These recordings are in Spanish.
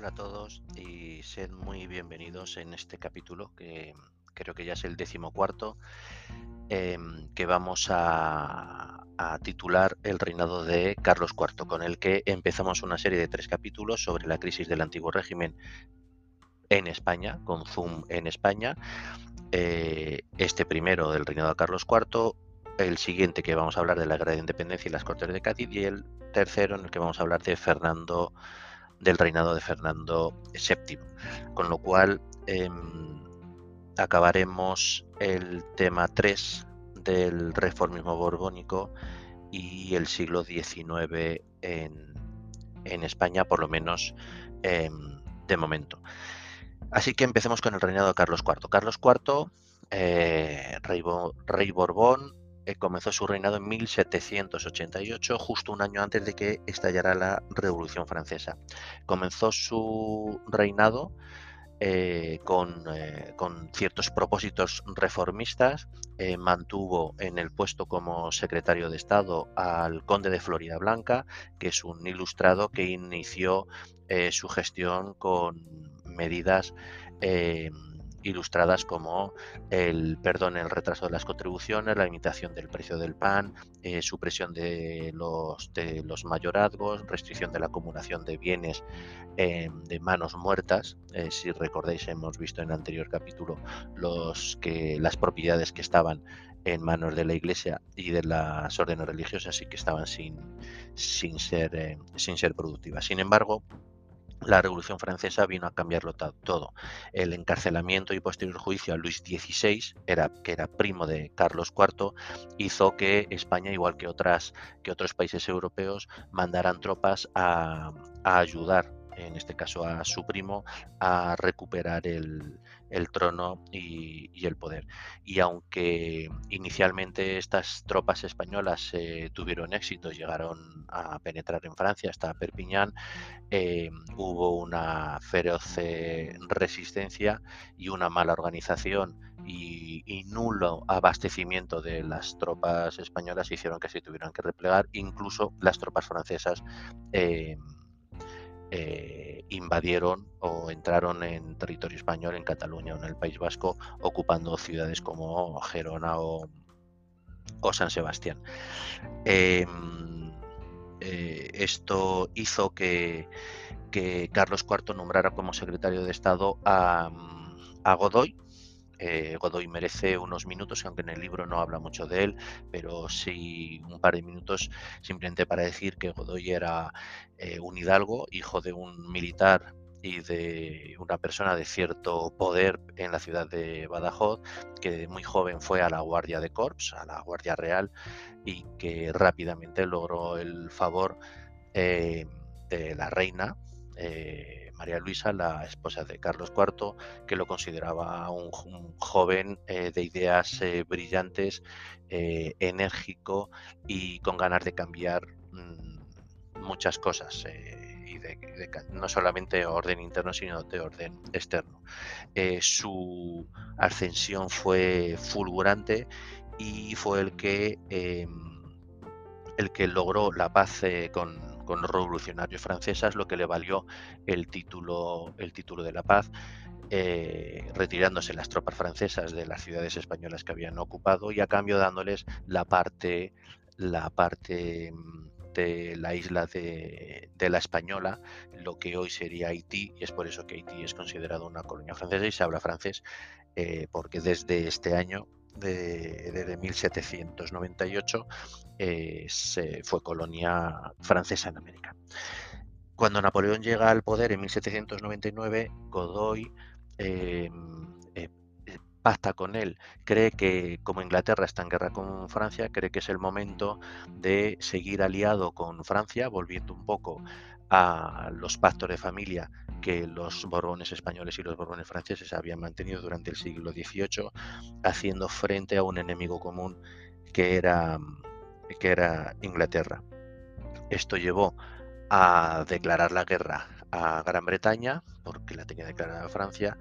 Hola a todos y sed muy bienvenidos en este capítulo que creo que ya es el decimocuarto em, que vamos a, a, titular El reinado de Carlos IV, con el que empezamos una serie de tres capítulos sobre la crisis del antiguo régimen en España, con zoom en España. Eh, este primero del reinado de Carlos IV, el siguiente que vamos a hablar de la guerra de independencia y las cortes de Cádiz y el tercero en el que vamos a hablar de Fernando del reinado de Fernando VII. Con lo cual em, acabaremos el tema 3 del reformismo borbónico y el siglo XIX en, España, por lo menos em, de momento. Así que empecemos con el reinado de Carlos IV. Carlos IV, rey, rey, Borbón, comenzó su reinado en 1788, justo un año antes de que estallara la Revolución Francesa. Comenzó su reinado eh, con, eh, ciertos propósitos reformistas, eh, mantuvo en el puesto como secretario de Estado al conde de Florida Blanca, que es un ilustrado que inició eh, su gestión con medidas eh, ilustradas como el perdón el retraso de las contribuciones, la limitación del precio del pan, eh, supresión de los, de los mayorazgos, restricción de la acumulación de bienes eh, de manos muertas. Eh, si recordáis, hemos visto en el anterior capítulo los que, las propiedades que estaban en manos de la iglesia y de las órdenes religiosas y que estaban sin, sin, ser, sin ser productivas. Sin embargo, la Revolución Francesa vino a cambiarlo todo. El encarcelamiento y posterior juicio a Luis XVI, era, que era primo de Carlos IV, hizo que España, igual que, otras, que otros países europeos, mandaran tropas a, a ayudar en este caso a su primo, a recuperar el, el trono y, el poder. Y aunque inicialmente estas tropas españolas eh, tuvieron éxito, llegaron a penetrar en Francia hasta Perpiñán, eh, hubo una feroz eh, resistencia y una mala organización y, y, nulo abastecimiento de las tropas españolas hicieron que se tuvieran que replegar, incluso las tropas francesas. Eh, invadieron o entraron en territorio español, en Cataluña o en el País Vasco, ocupando ciudades como Gerona o, o San Sebastián. Eh, eh, esto hizo que, que, Carlos IV nombrara como secretario de Estado a, a Godoy, eh, Godoy merece unos minutos, aunque en el libro no habla mucho de él, pero sí un par de minutos simplemente para decir que Godoy era eh, un hidalgo, hijo de un militar y de una persona de cierto poder en la ciudad de Badajoz, que muy joven fue a la Guardia de Corps, a la Guardia Real, y que rápidamente logró el favor eh, de la reina. María Luisa, la esposa de Carlos IV, que lo consideraba un, joven eh, de ideas eh, brillantes, eh, enérgico y con ganas de cambiar mmm, muchas cosas. Y de, no solamente orden interno, sino de orden externo. Su ascensión fue fulgurante y fue el que, em, el que logró la paz con, con los revolucionarios francesas, lo que le valió el título, el título de la paz, eh, retirándose las tropas francesas de las ciudades españolas que habían ocupado y a cambio dándoles la parte, la parte mm, de la isla de, de, la Española, lo que hoy sería Haití, y es por eso que Haití es considerado una colonia francesa y se habla francés, eh, porque desde este año de, desde 1798 eh, se fue colonia francesa en América. Cuando Napoleón llega al poder en 1799, Godoy eh, eh, pacta con él, cree que como Inglaterra está en guerra con Francia, cree que es el momento de seguir aliado con Francia, volviendo un poco a los pactos de familia que los borbones españoles y los borbones franceses habían mantenido durante el siglo XVIII, haciendo frente a un enemigo común que era, que era Inglaterra. Esto llevó a declarar la guerra a Gran Bretaña, porque la tenía declarada Francia,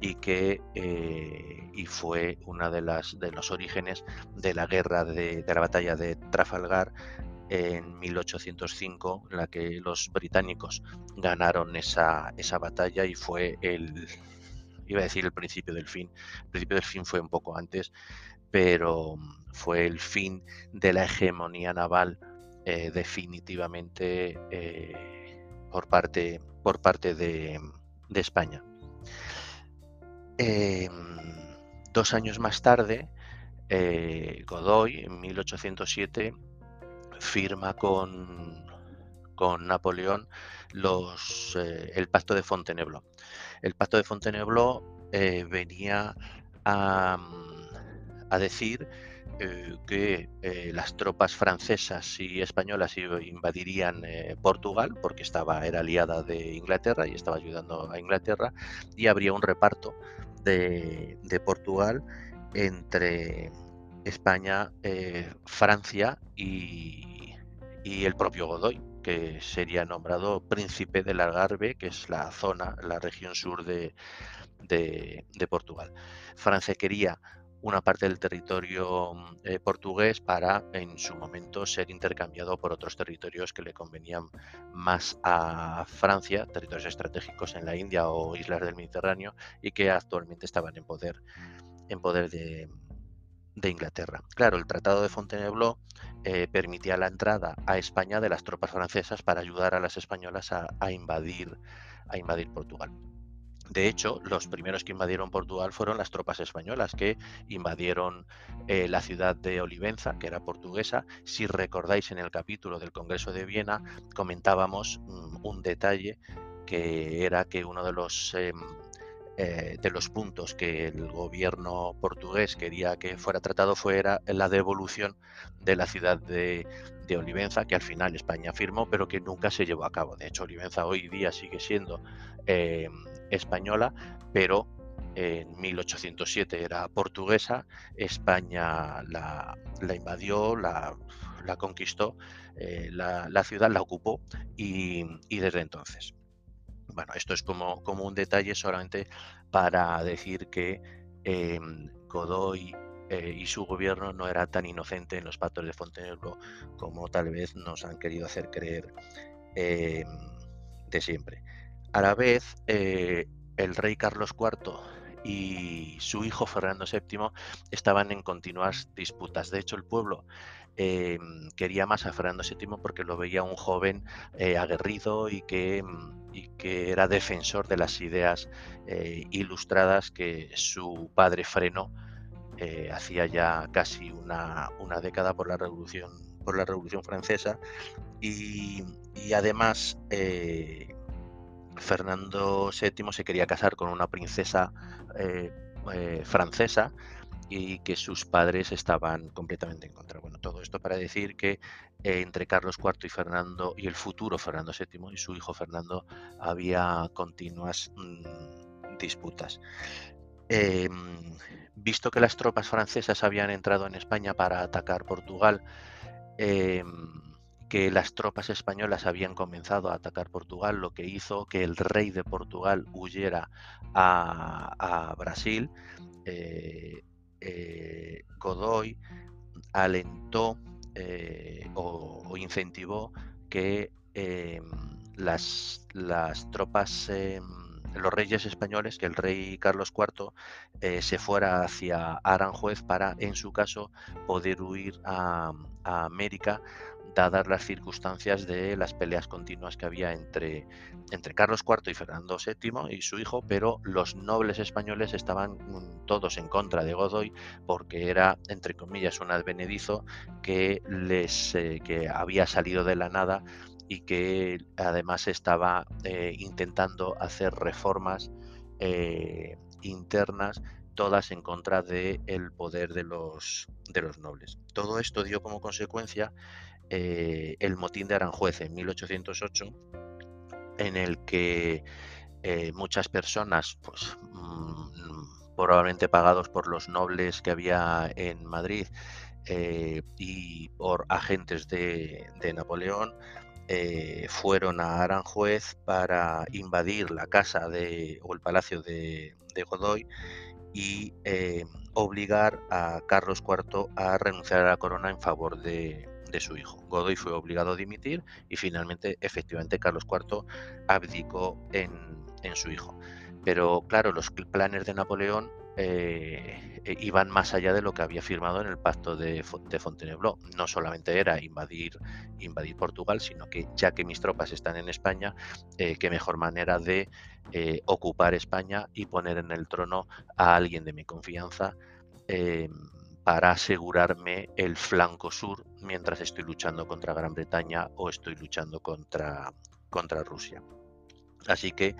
y que eh, y fue una de las de los orígenes de la guerra de, de la batalla de Trafalgar en 1805, en la que los británicos ganaron esa, esa batalla y fue el, iba a decir el principio del fin, el principio del fin fue un poco antes, pero fue el fin de la hegemonía naval eh, definitivamente eh, por parte, por parte de, España. Em, dos años más tarde, eh, Godoy, en 1807, firma con, con Napoleón los, el pacto de Fontainebleau. El pacto de Fontainebleau venía a, a decir eh, que eh, las tropas francesas y españolas invadirían eh, Portugal porque estaba era aliada de Inglaterra y estaba ayudando a Inglaterra y habría un reparto de, Portugal entre España, Francia y, el propio Godoy que sería nombrado príncipe del Algarve, que es la zona, la región sur de, Portugal. Francia quería una parte del territorio eh, portugués para en su momento ser intercambiado por otros territorios que le convenían más a Francia, territorios estratégicos en la India o islas del Mediterráneo y que actualmente estaban en poder, en poder de, Inglaterra. Claro, el Tratado de Fontainebleau eh, permitía la entrada a España de las tropas francesas para ayudar a las españolas a invadir, a invadir Portugal. De hecho, los primeros que invadieron Portugal fueron las tropas españolas que invadieron eh, la ciudad de Olivenza, que era portuguesa. Si recordáis en el capítulo del Congreso de Viena, comentábamos mm, un detalle que era que uno de los em, eh, de los puntos que el gobierno portugués quería que fuera tratado fuera la devolución de la ciudad de, Olivenza, que al final España firmó, pero que nunca se llevó a cabo. De hecho, Olivenza hoy día sigue siendo em, española, pero en 1807 era portuguesa, España la, invadió, la, conquistó, eh, la, ciudad la ocupó y desde entonces bueno, esto es como, como un detalle solamente para decir que em, Godoy eh, y su gobierno no era tan inocente en los pactos de Fontainebleau como tal vez nos han querido hacer creer em, de siempre. A la vez, eh, el rey Carlos IV y su hijo Fernando VII estaban en continuas disputas. De hecho, el pueblo em, quería más a Fernando VII porque lo veía un joven eh, aguerrido y que, mm, y que, era defensor de las ideas eh, ilustradas que su padre frenó eh, hacía ya casi una, década por la revolución francesa. Y, y además Fernando VII se quería casar con una princesa francesa y que sus padres estaban completamente en contra. Bueno, todo esto para decir que eh, entre Carlos IV y Fernando y el futuro Fernando VII y su hijo Fernando había continuas mm, disputas. Em, visto que las tropas francesas habían entrado en España para atacar Portugal, em, que las tropas españolas habían comenzado a atacar Portugal, lo que hizo que el rey de Portugal huyera a, Brasil. Eh, Godoy alentó eh, o, incentivó que em, las, las, tropas, em, los reyes españoles, que el rey Carlos IV se fuera hacia Aranjuez para, en su caso, poder huir a América dadas las circunstancias de las peleas continuas que había entre, entre Carlos IV y Fernando VII y su hijo, pero los nobles españoles estaban mm, todos en contra de Godoy porque era, entre comillas, un advenedizo que, les, eh, que había salido de la nada y que además estaba eh, intentando hacer reformas eh, internas todas en contra del el poder de los, de los nobles. Todo esto dio como consecuencia eh, el motín de Aranjuez en 1808, en el que eh, muchas personas, pues mm, probablemente pagados por los nobles que había en Madrid eh, y por agentes de, Napoleón, fueron a Aranjuez para invadir la casa o el palacio de Godoy y obligar a Carlos IV a renunciar a la corona en favor de, de su hijo. Godoy fue obligado a dimitir y finalmente, efectivamente, Carlos IV abdicó en, en su hijo. Pero claro, los planes de Napoleón eh, eh, iban más allá de lo que había firmado en el pacto de, Fontainebleau. No solamente era invadir, invadir Portugal, sino que ya que mis tropas están en España, eh, qué mejor manera de ocupar España y poner en el trono a alguien de mi confianza para asegurarme el flanco sur mientras estoy luchando contra Gran Bretaña o estoy luchando contra, contra Rusia. Así que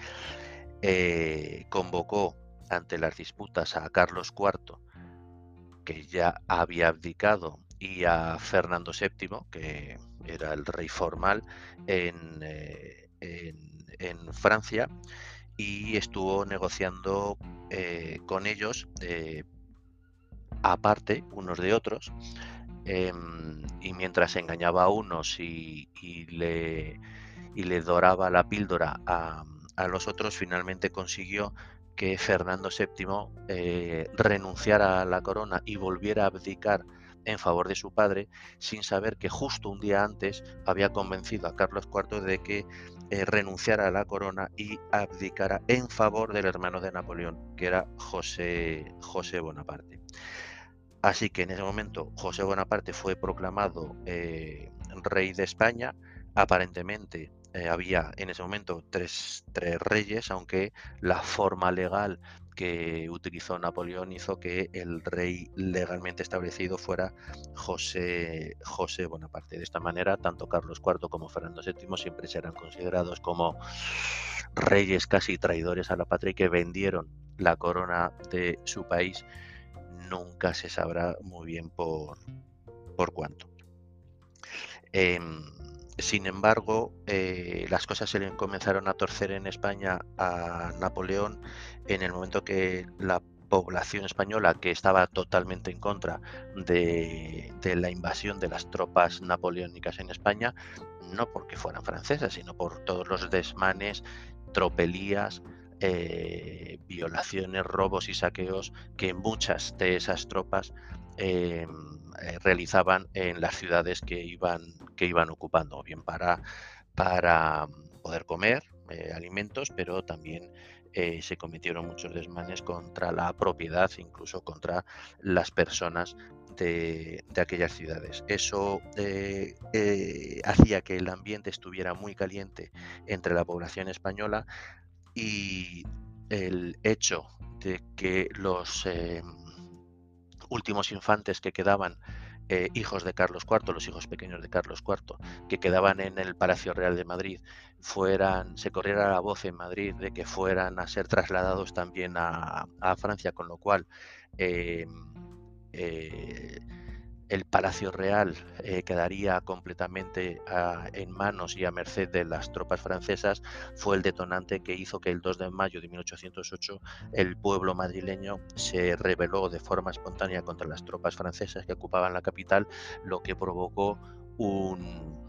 convocó ante las disputas a Carlos IV, que ya había abdicado, y a Fernando VII, que era el rey formal en, eh, en, Francia, y estuvo negociando eh, con ellos eh, aparte unos de otros. Em, y mientras engañaba a unos y, le, y le doraba la píldora a, a los otros, finalmente consiguió que Fernando VII eh, renunciara a la corona y volviera a abdicar en favor de su padre, sin saber que justo un día antes había convencido a Carlos IV de que eh, renunciara a la corona y abdicara en favor del hermano de Napoleón, que era José, José Bonaparte. Así que en ese momento José Bonaparte fue proclamado eh, rey de España, aparentemente eh, había en ese momento tres, reyes, aunque la forma legal que utilizó Napoleón hizo que el rey legalmente establecido fuera José, José Bonaparte. De esta manera, tanto Carlos IV como Fernando VII siempre serán considerados como reyes casi traidores a la patria y que vendieron la corona de su país. Nunca se sabrá muy bien por, por cuánto. Em, sin embargo, eh, las cosas se comenzaron a torcer en España a Napoleón en el momento que la población española, que estaba totalmente en contra de, la invasión de las tropas napoleónicas en España, no porque fueran francesas, sino por todos los desmanes, tropelías, eh, violaciones, robos y saqueos que muchas de esas tropas em, eh, realizaban en las ciudades que iban que iban ocupando, bien para, para poder comer eh, alimentos, pero también eh, se cometieron muchos desmanes contra la propiedad, incluso contra las personas de, aquellas ciudades. Eso eh, hacía que el ambiente estuviera muy caliente entre la población española y el hecho de que los últimos infantes que quedaban eh, hijos de Carlos IV, los hijos pequeños de Carlos IV, que quedaban en el Palacio Real de Madrid, fueran, se corriera la voz en Madrid de que fueran a ser trasladados también a, Francia, con lo cual em, eh, el Palacio Real eh, quedaría completamente ah, en manos y a merced de las tropas francesas, fue el detonante que hizo que el 2 de mayo de 1808 el pueblo madrileño se rebeló de forma espontánea contra las tropas francesas que ocupaban la capital, lo que provocó un,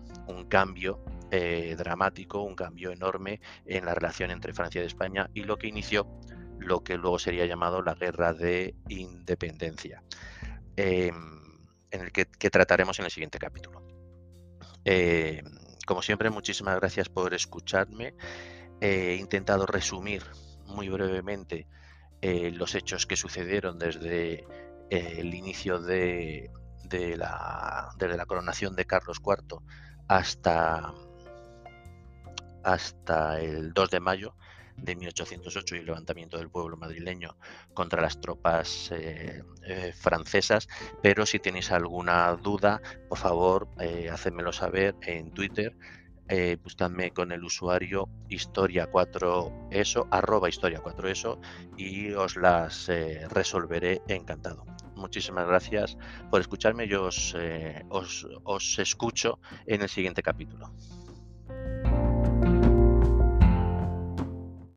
cambio eh, dramático, un cambio enorme en la relación entre Francia y España y lo que inició lo que luego sería llamado la Guerra de Independencia. Em, en el que, trataremos en el siguiente capítulo. Eh, como siempre, muchísimas gracias por escucharme. He intentado resumir muy brevemente eh, los hechos que sucedieron desde eh, el inicio de, la coronación de Carlos IV hasta, hasta el 2 de mayo de 1808 y el levantamiento del pueblo madrileño contra las tropas eh, eh, francesas, pero si tenéis alguna duda, por favor, eh, hacedmelo saber en Twitter. Eh, buscadme con el usuario historia4eso, arroba historia4eso y os las resolveré encantado. Muchísimas gracias por escucharme. Yo os, os escucho en el siguiente capítulo.